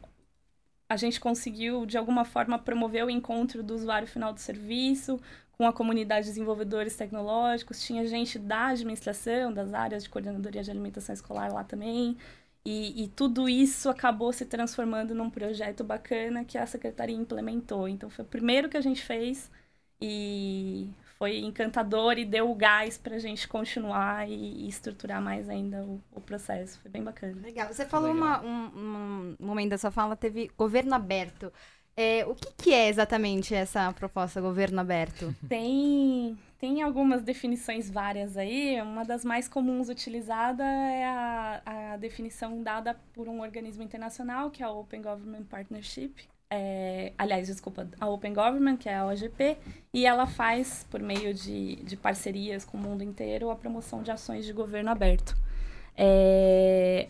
a gente conseguiu, de alguma forma, promover o encontro do usuário final do serviço com a comunidade de desenvolvedores tecnológicos. Tinha gente da administração, das áreas de coordenadoria de alimentação escolar lá também. E, e, tudo isso acabou se transformando num projeto bacana que a secretaria implementou. Então, foi o primeiro que a gente fez e foi encantador e deu o gás para a gente continuar e, e, estruturar mais ainda o, o, processo. Foi bem bacana. Legal. Você falou uma, um, um momento da sua fala, teve governo aberto. É, o que, que, é exatamente essa proposta governo aberto? [LAUGHS] Tem, tem algumas definições várias aí. Uma das mais comuns utilizada é a, a definição dada por um organismo internacional, que é a Open Government Partnership. É, aliás, desculpa, a Open Government, que é a OGP, e ela faz, por meio de, de parcerias com o mundo inteiro, a promoção de ações de governo aberto. É,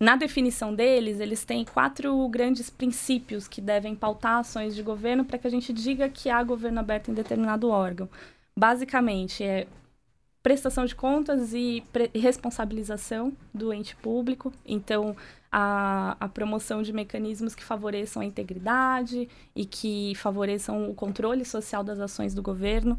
na definição deles, eles têm quatro grandes princípios que devem pautar ações de governo para que a gente diga que há governo aberto em determinado órgão. Basicamente, é prestação de contas e responsabilização do ente público. Então, a, a, promoção de mecanismos que favoreçam a integridade e que favoreçam o controle social das ações do governo.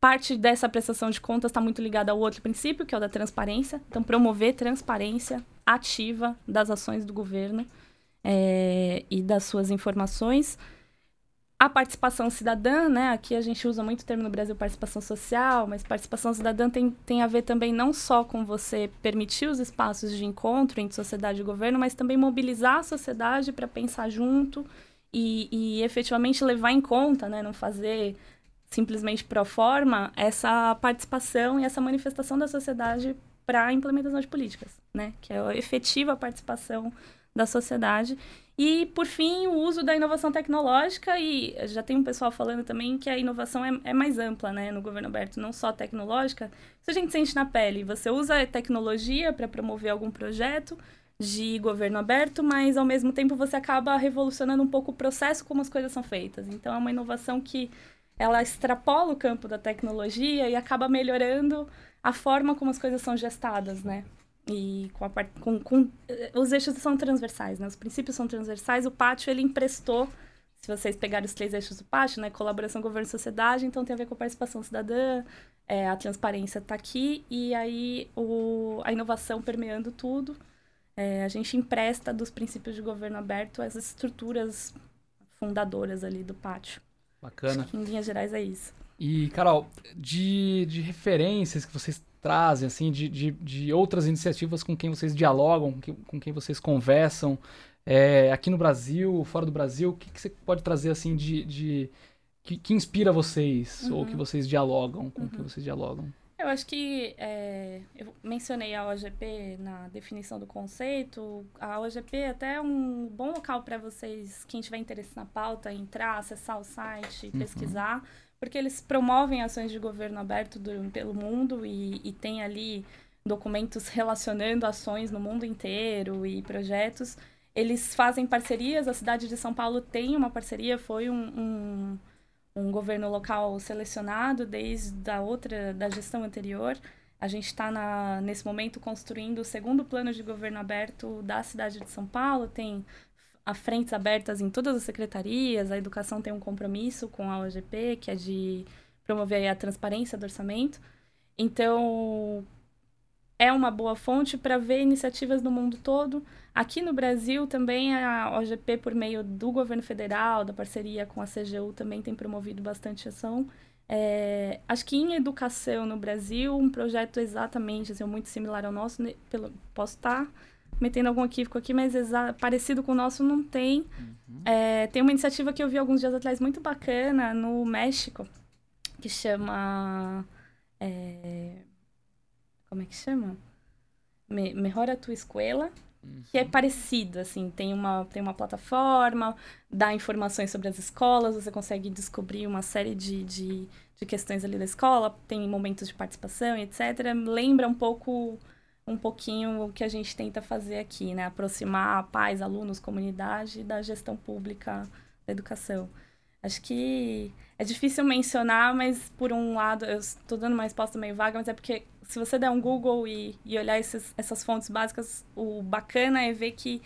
Parte dessa prestação de contas está muito ligada ao outro princípio, que é o da transparência. Então, promover transparência ativa das ações do governo é, e das suas informações. A participação cidadã, né? Aqui a gente usa muito o termo no Brasil participação social, mas participação cidadã tem, tem a ver também não só com você permitir os espaços de encontro entre sociedade e governo, mas também mobilizar a sociedade para pensar junto e, e efetivamente levar em conta, né? Não fazer simplesmente pro forma essa participação e essa manifestação da sociedade para a implementação de políticas, né? Que é a efetiva participação da sociedade. E, por fim, o uso da inovação tecnológica, e já tem um pessoal falando também que a inovação é, é, mais ampla, né, no governo aberto, não só tecnológica. Isso a gente sente na pele. Você usa tecnologia para promover algum projeto de governo aberto, mas, ao mesmo tempo, você acaba revolucionando um pouco o processo como as coisas são feitas. Então, é uma inovação que ela extrapola o campo da tecnologia e acaba melhorando a forma como as coisas são gestadas, né? E com, a, com, com os eixos são transversais, né? Os princípios são transversais. O pátio ele emprestou, se vocês pegarem os três eixos do pátio, né? Colaboração, governo sociedade, então tem a ver com a participação cidadã, é, a transparência está aqui e aí o, a inovação permeando tudo. É, a gente empresta dos princípios de governo aberto as estruturas fundadoras ali do pátio. Bacana. Acho que, em linhas gerais é isso. E, Carol, de, de referências que vocês trazem, assim, de, de, de outras iniciativas com quem vocês dialogam, com quem, com quem vocês conversam, é, aqui no Brasil, fora do Brasil, o que, que você pode trazer, assim, de... de que, que inspira vocês, uhum. ou que vocês dialogam, com uhum. que vocês dialogam? Eu acho que é, eu mencionei a OGP na definição do conceito. A OGP é até um bom local para vocês, quem tiver interesse na pauta, entrar, acessar o site, uhum. pesquisar, porque eles promovem ações de governo aberto do, pelo mundo e, e tem ali documentos relacionando ações no mundo inteiro e projetos. Eles fazem parcerias, a cidade de São Paulo tem uma parceria, foi um, um um governo local selecionado desde a outra da gestão anterior. A gente está nesse momento construindo o segundo plano de governo aberto da cidade de São Paulo. Tem a frentes abertas em todas as secretarias. A educação tem um compromisso com a OGP, que é de promover a transparência do orçamento. Então, é uma boa fonte para ver iniciativas no mundo todo. Aqui no Brasil também a OGP, por meio do governo federal, da parceria com a CGU, também tem promovido bastante ação. É, acho que em educação no Brasil, um projeto exatamente assim, muito similar ao nosso, né, pelo, posso estar tá metendo algum equívoco aqui, mas parecido com o nosso não tem. Uhum. É, tem uma iniciativa que eu vi alguns dias atrás muito bacana no México, que chama. É, como é que chama? Me, Melhora tua escola, uhum. que é parecido, assim, tem uma, tem uma plataforma, dá informações sobre as escolas, você consegue descobrir uma série de, de, de questões ali da escola, tem momentos de participação, etc. Lembra um pouco um pouquinho o que a gente tenta fazer aqui, né? Aproximar pais, alunos, comunidade da gestão pública da educação. Acho que é difícil mencionar, mas por um lado, eu estou dando uma resposta meio vaga, mas é porque se você der um Google e, e olhar esses, essas fontes básicas, o bacana é ver que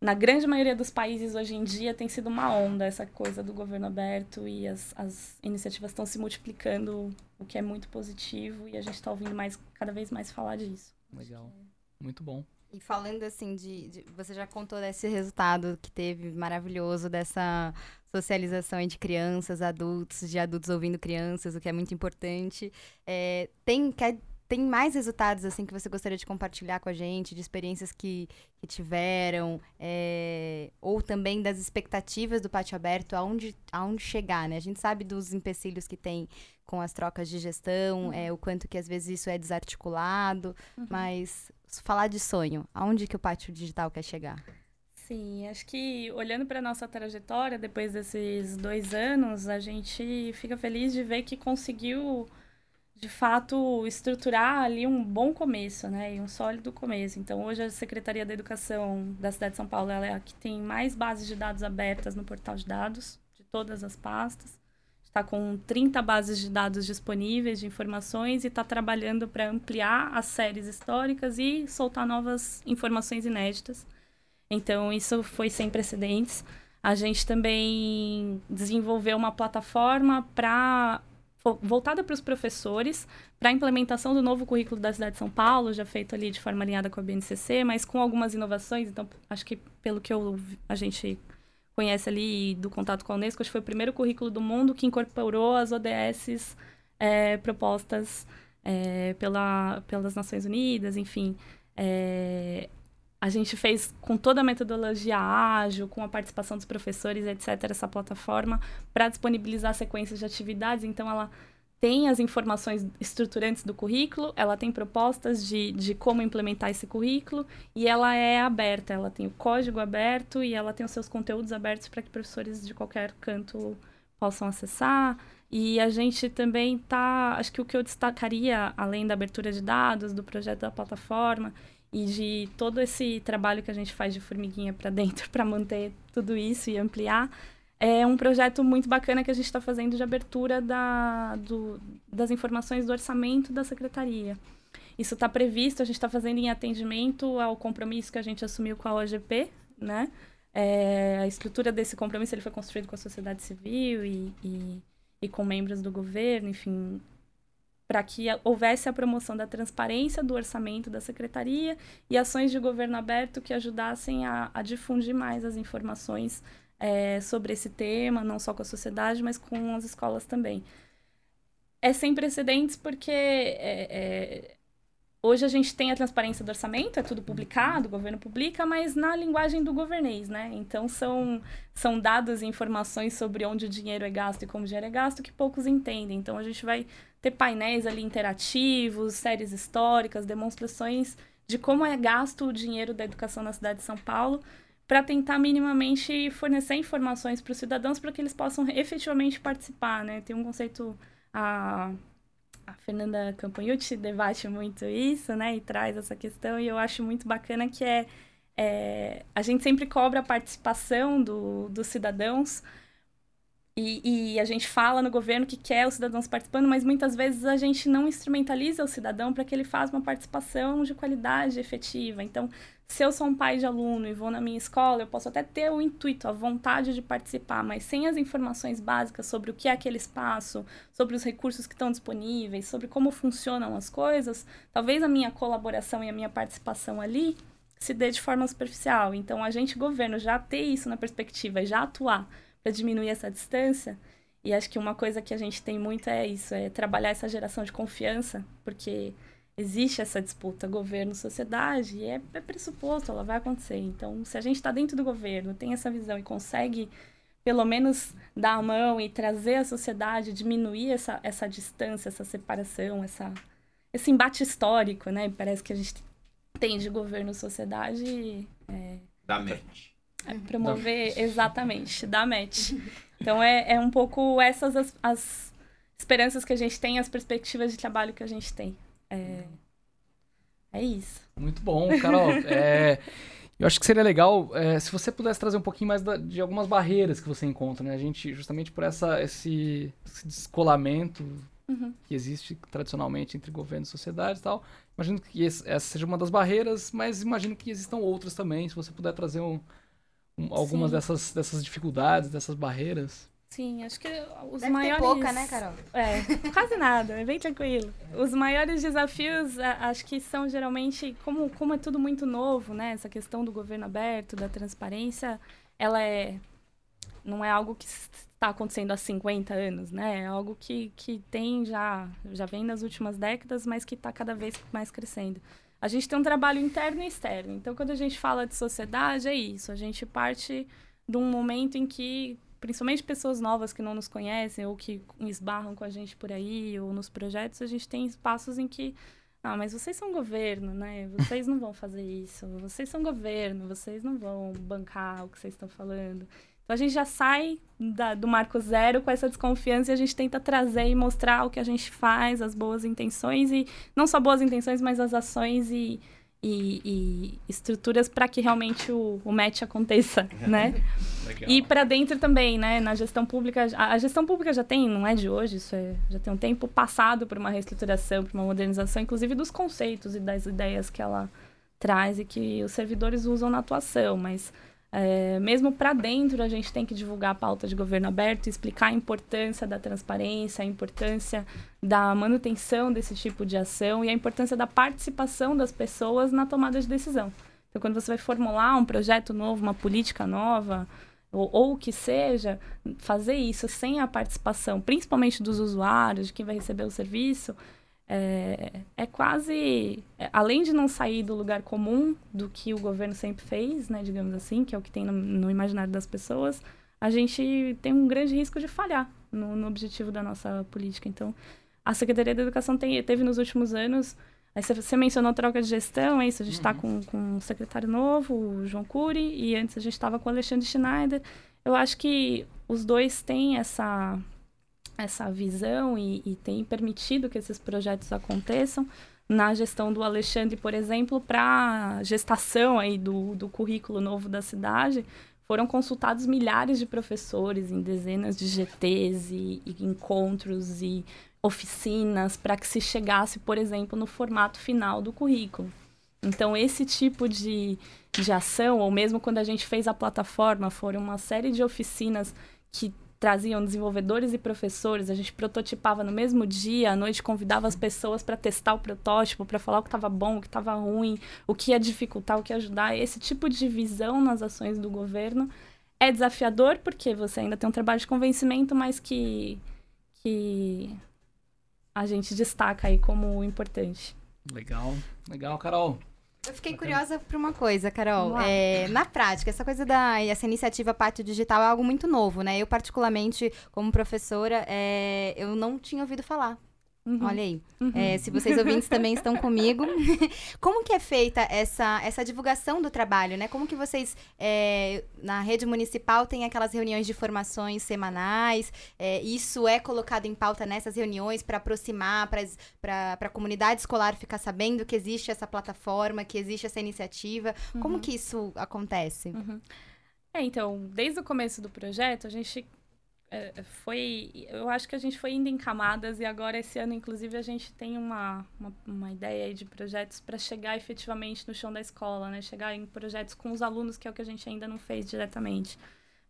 na grande maioria dos países hoje em dia tem sido uma onda essa coisa do governo aberto e as, as iniciativas estão se multiplicando, o que é muito positivo e a gente está ouvindo mais, cada vez mais falar disso. Legal, muito bom. E falando assim de, de, Você já contou desse resultado que teve maravilhoso dessa socialização de crianças, adultos, de adultos ouvindo crianças, o que é muito importante. É, tem, quer, tem mais resultados assim que você gostaria de compartilhar com a gente, de experiências que, que tiveram, é, ou também das expectativas do pátio aberto, aonde, aonde chegar, né? A gente sabe dos empecilhos que tem com as trocas de gestão, uhum. é, o quanto que às vezes isso é desarticulado, uhum. mas falar de sonho, aonde que o pátio digital quer chegar? Sim, acho que olhando para nossa trajetória depois desses dois anos, a gente fica feliz de ver que conseguiu de fato estruturar ali um bom começo, né, e um sólido começo. Então, hoje a Secretaria da Educação da cidade de São Paulo é a que tem mais bases de dados abertas no portal de dados de todas as pastas está com 30 bases de dados disponíveis de informações e está trabalhando para ampliar as séries históricas e soltar novas informações inéditas. Então, isso foi sem precedentes. A gente também desenvolveu uma plataforma para voltada para os professores, para a implementação do novo currículo da cidade de São Paulo, já feito ali de forma alinhada com a BNCC, mas com algumas inovações. Então, acho que pelo que eu, a gente conhece ali do contato com a Unesco, acho que foi o primeiro currículo do mundo que incorporou as ODSs é, propostas é, pela, pelas Nações Unidas, enfim. É, a gente fez com toda a metodologia ágil, com a participação dos professores, etc., essa plataforma para disponibilizar sequências de atividades. Então, ela tem as informações estruturantes do currículo, ela tem propostas de, de como implementar esse currículo e ela é aberta, ela tem o código aberto e ela tem os seus conteúdos abertos para que professores de qualquer canto possam acessar. E a gente também tá, acho que o que eu destacaria, além da abertura de dados, do projeto da plataforma e de todo esse trabalho que a gente faz de formiguinha para dentro [LAUGHS] para manter tudo isso e ampliar, é um projeto muito bacana que a gente está fazendo de abertura da, do, das informações do orçamento da secretaria. Isso está previsto, a gente está fazendo em atendimento ao compromisso que a gente assumiu com a OGP, né? É, a estrutura desse compromisso ele foi construído com a sociedade civil e, e, e com membros do governo, enfim, para que houvesse a promoção da transparência do orçamento da secretaria e ações de governo aberto que ajudassem a, a difundir mais as informações é, sobre esse tema, não só com a sociedade, mas com as escolas também. é sem precedentes porque é, é, hoje a gente tem a transparência do orçamento, é tudo publicado, o governo publica, mas na linguagem do governês, né? Então são, são dados e informações sobre onde o dinheiro é gasto e como o dinheiro é gasto que poucos entendem. Então a gente vai ter painéis ali interativos, séries históricas, demonstrações de como é gasto o dinheiro da educação na cidade de São Paulo, para tentar minimamente fornecer informações para os cidadãos para que eles possam efetivamente participar, né? Tem um conceito a, a Fernanda Campagnucci debate muito isso, né? E traz essa questão e eu acho muito bacana que é, é a gente sempre cobra a participação do, dos cidadãos e, e, a gente fala no governo que quer os cidadãos participando, mas muitas vezes a gente não instrumentaliza o cidadão para que ele faça uma participação de qualidade efetiva. Então, se eu sou um pai de aluno e vou na minha escola, eu posso até ter o intuito, a vontade de participar, mas sem as informações básicas sobre o que é aquele espaço, sobre os recursos que estão disponíveis, sobre como funcionam as coisas, talvez a minha colaboração e a minha participação ali se dê de forma superficial. Então, a gente, governo, já ter isso na perspectiva já atuar para diminuir essa distância. E acho que uma coisa que a gente tem muito é isso, é trabalhar essa geração de confiança, porque existe essa disputa governo-sociedade e é, é, pressuposto, ela vai acontecer. Então, se a gente está dentro do governo, tem essa visão e consegue pelo menos dar a mão e trazer a sociedade, diminuir essa, essa distância, essa separação, essa, esse embate histórico, né? Parece que a gente tem de governo-sociedade. É, da mente. É promover, da... exatamente, da match. [LAUGHS] Então, é, é um pouco essas as, as esperanças que a gente tem, as perspectivas de trabalho que a gente tem. É, é isso. Muito bom, Carol. [LAUGHS] é, eu acho que seria legal é, se você pudesse trazer um pouquinho mais da, de algumas barreiras que você encontra, né? A gente, justamente por essa, esse, esse descolamento uhum. que existe tradicionalmente entre governo e sociedade e tal. Imagino que esse, essa seja uma das barreiras, mas imagino que existam outras também. Se você puder trazer um, um, algumas dessas, dessas dificuldades, dessas barreiras. Sim, acho que os Deve maiores. Ter pouca, né, Carol? É, quase nada, é bem tranquilo. Os maiores desafios, acho que são geralmente, como, como é tudo muito novo, né? Essa questão do governo aberto, da transparência, ela é. Não é algo que está acontecendo há 50 anos, né? É algo que, que tem já, já vem nas últimas décadas, mas que está cada vez mais crescendo. A gente tem um trabalho interno e externo. Então, quando a gente fala de sociedade, é isso. A gente parte de um momento em que principalmente pessoas novas que não nos conhecem ou que esbarram com a gente por aí ou nos projetos, a gente tem espaços em que ah, mas vocês são governo, né? Vocês não vão fazer isso. Vocês são governo, vocês não vão bancar o que vocês estão falando. Então a gente já sai da, do marco zero com essa desconfiança e a gente tenta trazer e mostrar o que a gente faz, as boas intenções e não só boas intenções, mas as ações e, e, e estruturas para que realmente o, o match aconteça, [LAUGHS] né? Legal. E para dentro também, né? Na gestão pública, a, a, gestão pública já tem, não é de hoje, isso é, já tem um tempo passado por uma reestruturação, por uma modernização, inclusive dos conceitos e das ideias que ela traz e que os servidores usam na atuação, mas é, mesmo para dentro, a gente tem que divulgar a pauta de governo aberto, explicar a importância da transparência, a importância da manutenção desse tipo de ação e a importância da participação das pessoas na tomada de decisão. Então, quando você vai formular um projeto novo, uma política nova, ou, ou o que seja, fazer isso sem a participação, principalmente dos usuários, de quem vai receber o serviço, é, é quase, é, além de não sair do lugar comum do que o governo sempre fez, né, digamos assim, que é o que tem no, no imaginário das pessoas, a gente tem um grande risco de falhar no, no objetivo da nossa política. Então, a Secretaria da Educação tem, teve nos últimos anos, aí você, você mencionou troca de gestão, é isso, a gente está uhum. com, com um secretário novo, o João Cury, e antes a gente estava com o Alexandre Schneider. Eu acho que os dois têm essa essa visão e, e tem permitido que esses projetos aconteçam na gestão do Alexandre, por exemplo, para gestação aí do, do currículo novo da cidade, foram consultados milhares de professores em dezenas de GTs e, e encontros e oficinas para que se chegasse, por exemplo, no formato final do currículo. Então, esse tipo de, de ação, ou mesmo quando a gente fez a plataforma, foram uma série de oficinas que traziam desenvolvedores e professores, a gente prototipava no mesmo dia, à noite convidava as pessoas para testar o protótipo, para falar o que estava bom, o que estava ruim, o que ia dificultar, o que ia ajudar. Esse tipo de visão nas ações do governo é desafiador porque você ainda tem um trabalho de convencimento, mas que que a gente destaca aí como importante. Legal, legal, Carol. Eu fiquei curiosa por uma coisa, Carol. É, na prática, essa coisa da essa iniciativa Pátio Digital é algo muito novo, né? Eu, particularmente, como professora, é, eu não tinha ouvido falar. Uhum. Olha aí. Uhum. É, se vocês ouvintes também estão comigo. [LAUGHS] Como que é feita essa, essa divulgação do trabalho, né? Como que vocês, é, na rede municipal, tem aquelas reuniões de formações semanais? É, isso é colocado em pauta nessas reuniões para aproximar, para a comunidade escolar ficar sabendo que existe essa plataforma, que existe essa iniciativa? Uhum. Como que isso acontece? Uhum. É, então, desde o começo do projeto, a gente foi. Eu acho que a gente foi indo em camadas e agora esse ano, inclusive, a gente tem uma, uma, uma ideia de projetos para chegar efetivamente no chão da escola, né? Chegar em projetos com os alunos, que é o que a gente ainda não fez diretamente.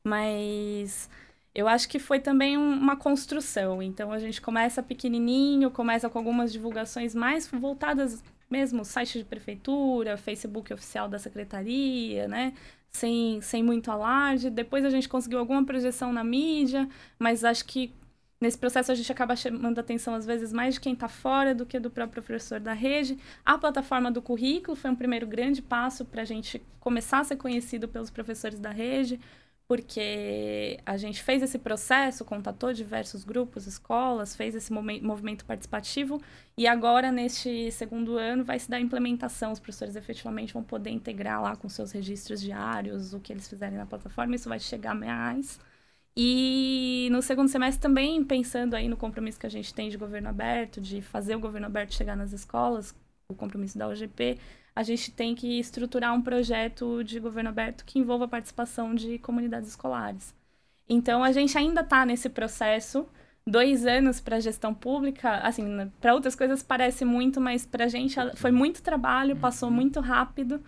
Mas eu acho que foi também um, uma construção. Então a gente começa pequenininho, começa com algumas divulgações mais voltadas mesmo site de prefeitura, Facebook oficial da secretaria, né? Sem, sem muito alarde. Depois a gente conseguiu alguma projeção na mídia, mas acho que nesse processo a gente acaba chamando atenção às vezes mais de quem está fora do que do próprio professor da rede. A plataforma do currículo foi um primeiro grande passo para a gente começar a ser conhecido pelos professores da rede porque a gente fez esse processo, contatou diversos grupos, escolas, fez esse movimento participativo e agora, neste segundo ano, vai se dar a implementação. Os professores efetivamente vão poder integrar lá com seus registros diários o que eles fizerem na plataforma, isso vai chegar mais. E no segundo semestre também, pensando aí no compromisso que a gente tem de governo aberto, de fazer o governo aberto chegar nas escolas, o compromisso da UGP, a gente tem que estruturar um projeto de governo aberto que envolva a participação de comunidades escolares. Então, a gente ainda está nesse processo. Dois anos para gestão pública, assim, para outras coisas parece muito, mas para a gente foi muito trabalho, passou muito rápido.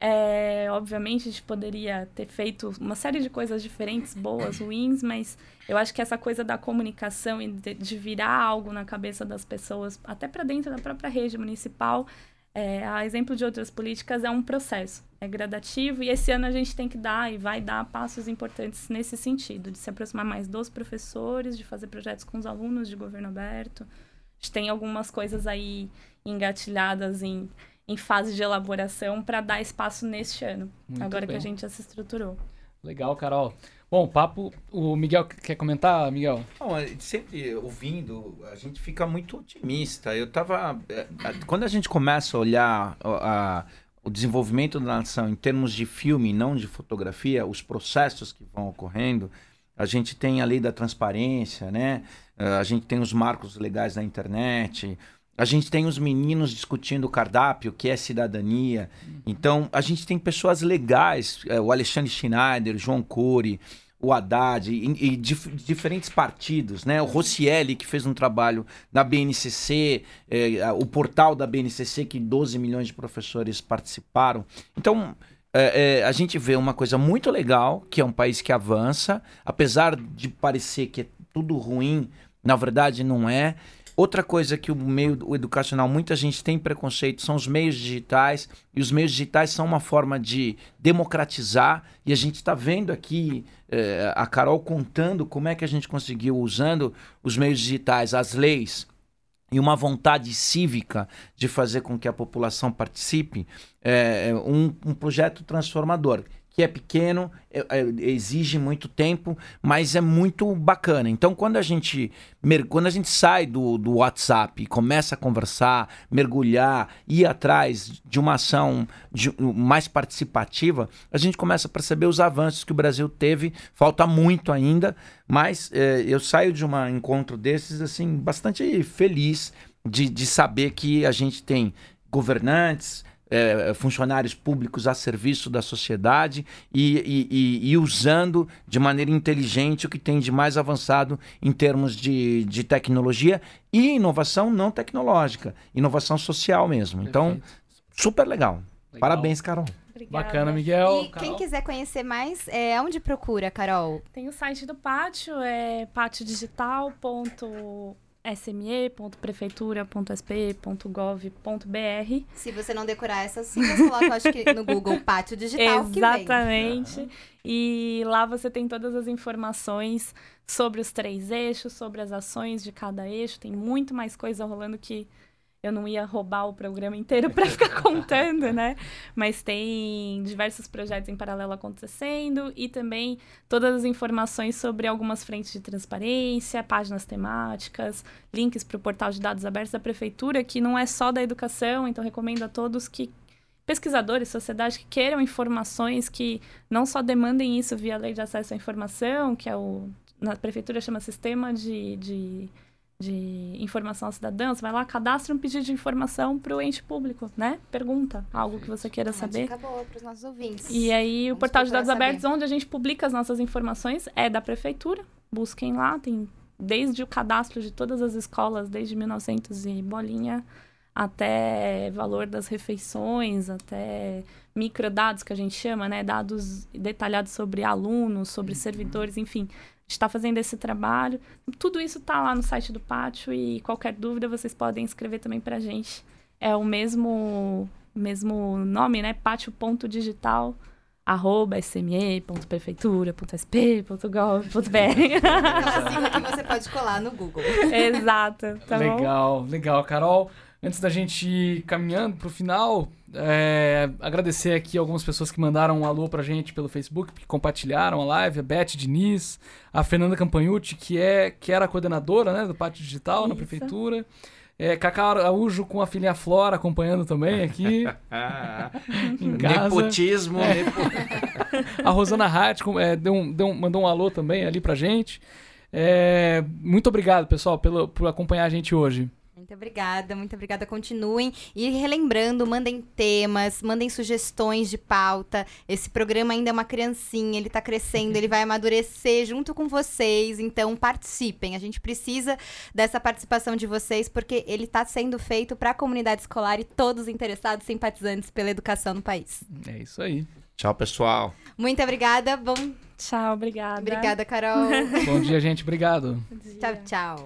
É, obviamente, a gente poderia ter feito uma série de coisas diferentes, boas, ruins, mas eu acho que essa coisa da comunicação e de, de virar algo na cabeça das pessoas, até para dentro da própria rede municipal, é, a exemplo de outras políticas, é um processo, é gradativo, e esse ano a gente tem que dar e vai dar passos importantes nesse sentido, de se aproximar mais dos professores, de fazer projetos com os alunos de governo aberto. A gente tem algumas coisas aí engatilhadas em, em fase de elaboração para dar espaço neste ano, Muito agora bem. que a gente já se estruturou. Legal, Carol. Bom, papo. O Miguel quer comentar, Miguel? Bom, sempre ouvindo, a gente fica muito otimista. Eu tava. É, quando a gente começa a olhar a, o desenvolvimento da nação em termos de filme, não de fotografia, os processos que vão ocorrendo, a gente tem a lei da transparência, né? A gente tem os marcos legais da internet. A gente tem os meninos discutindo o cardápio, que é cidadania. Então, a gente tem pessoas legais, é, o Alexandre Schneider, João Cury, o Haddad, e, e dif diferentes partidos, né? O Rossielli, que fez um trabalho na BNCC, é, o portal da BNCC, que 12 milhões de professores participaram. Então, é, a gente vê uma coisa muito legal, que é um país que avança, apesar de parecer que é tudo ruim, na verdade não é. Outra coisa que o meio educacional, muita gente tem preconceito, são os meios digitais. E os meios digitais são uma forma de democratizar. E a gente está vendo aqui eh, a Carol contando como é que a gente conseguiu, usando os meios digitais, as leis, e uma vontade cívica de fazer com que a população participe, é, um, um projeto transformador que é pequeno, é, é, exige muito tempo, mas é muito bacana. Então, quando a gente, quando a gente sai do, do WhatsApp e começa a conversar, mergulhar, ir atrás de uma ação de, mais participativa, a gente começa a perceber os avanços que o Brasil teve. Falta muito ainda, mas é, eu saio de um encontro desses assim bastante feliz de, de saber que a gente tem governantes, é, funcionários públicos a serviço da sociedade e, e, e, e, usando de maneira inteligente o que tem de mais avançado em termos de, de tecnologia e inovação não tecnológica, inovação social mesmo. Então, Perfeito. super legal. legal. Parabéns, Carol. Obrigada. Bacana, Miguel. E Carol. quem quiser conhecer mais, é, onde procura, Carol? Tem o site do Pátio, é pátiodigital.com sme.prefeitura.sp.gov.br. Se você não decorar essas siglas, coloca, acho que no Google [LAUGHS] Pátio Digital Exatamente. E lá você tem todas as informações sobre os três eixos, sobre as ações de cada eixo. Tem muito mais coisa rolando que eu não ia roubar o programa inteiro para ficar [LAUGHS] contando, né? Mas tem diversos projetos em paralelo acontecendo e também todas as informações sobre algumas frentes de transparência, páginas temáticas, links para o portal de dados abertos da prefeitura, que não é só da educação, então recomendo a todos que pesquisadores, sociedade que queiram informações que não só demandem isso via lei de acesso à informação, que é o na prefeitura chama sistema de, de de informação ao cidadão, você vai lá, cadastra um pedido de informação para o ente público, né? Pergunta algo que você queira saber. dica boa para os nossos ouvintes. E aí, o Vamos portal de dados abertos, onde a gente publica as nossas informações, é da prefeitura. Busquem lá, tem desde o cadastro de todas as escolas, desde 1900 e bolinha, até valor das refeições, até microdados que a gente chama, né? Dados detalhados sobre alunos, sobre servidores, enfim está fazendo esse trabalho. Tudo isso está lá no site do Pátio e qualquer dúvida vocês podem escrever também para a gente. É o mesmo, mesmo nome, né? Pátio.digital arroba sme.prefeitura.sp.gov.br [LAUGHS] assim [LAUGHS] que você pode colar no Google. Exato, tá legal, bom? legal, Carol. Antes da gente ir caminhando pro final, é, agradecer aqui algumas pessoas que mandaram um alô pra gente pelo Facebook, que compartilharam a live, a Beth Diniz, a Fernanda Campanhucci, que, é, que era a coordenadora né, do Pátio Digital Isso. na prefeitura. É, Cacau Araújo com a filha Flora acompanhando também aqui [LAUGHS] em casa. Nepotismo. nepo- [LAUGHS] A Rosana Hart com- é, deu um- deu um- mandou um alô também ali pra gente. É, muito obrigado, pessoal, pelo, por acompanhar a gente hoje. Muito obrigada, muito obrigada. Continuem. E relembrando, mandem temas, mandem sugestões de pauta. Esse programa ainda é uma criancinha, ele tá crescendo, ele vai amadurecer junto com vocês. Então, participem. A gente precisa dessa participação de vocês, porque ele tá sendo feito para a comunidade escolar e todos os interessados, simpatizantes pela educação no país. É isso aí. Tchau, pessoal. Muito obrigada. Bom, Tchau, obrigada. obrigada, Carol. Bom dia, gente. Obrigado. Dia. tchau, tchau.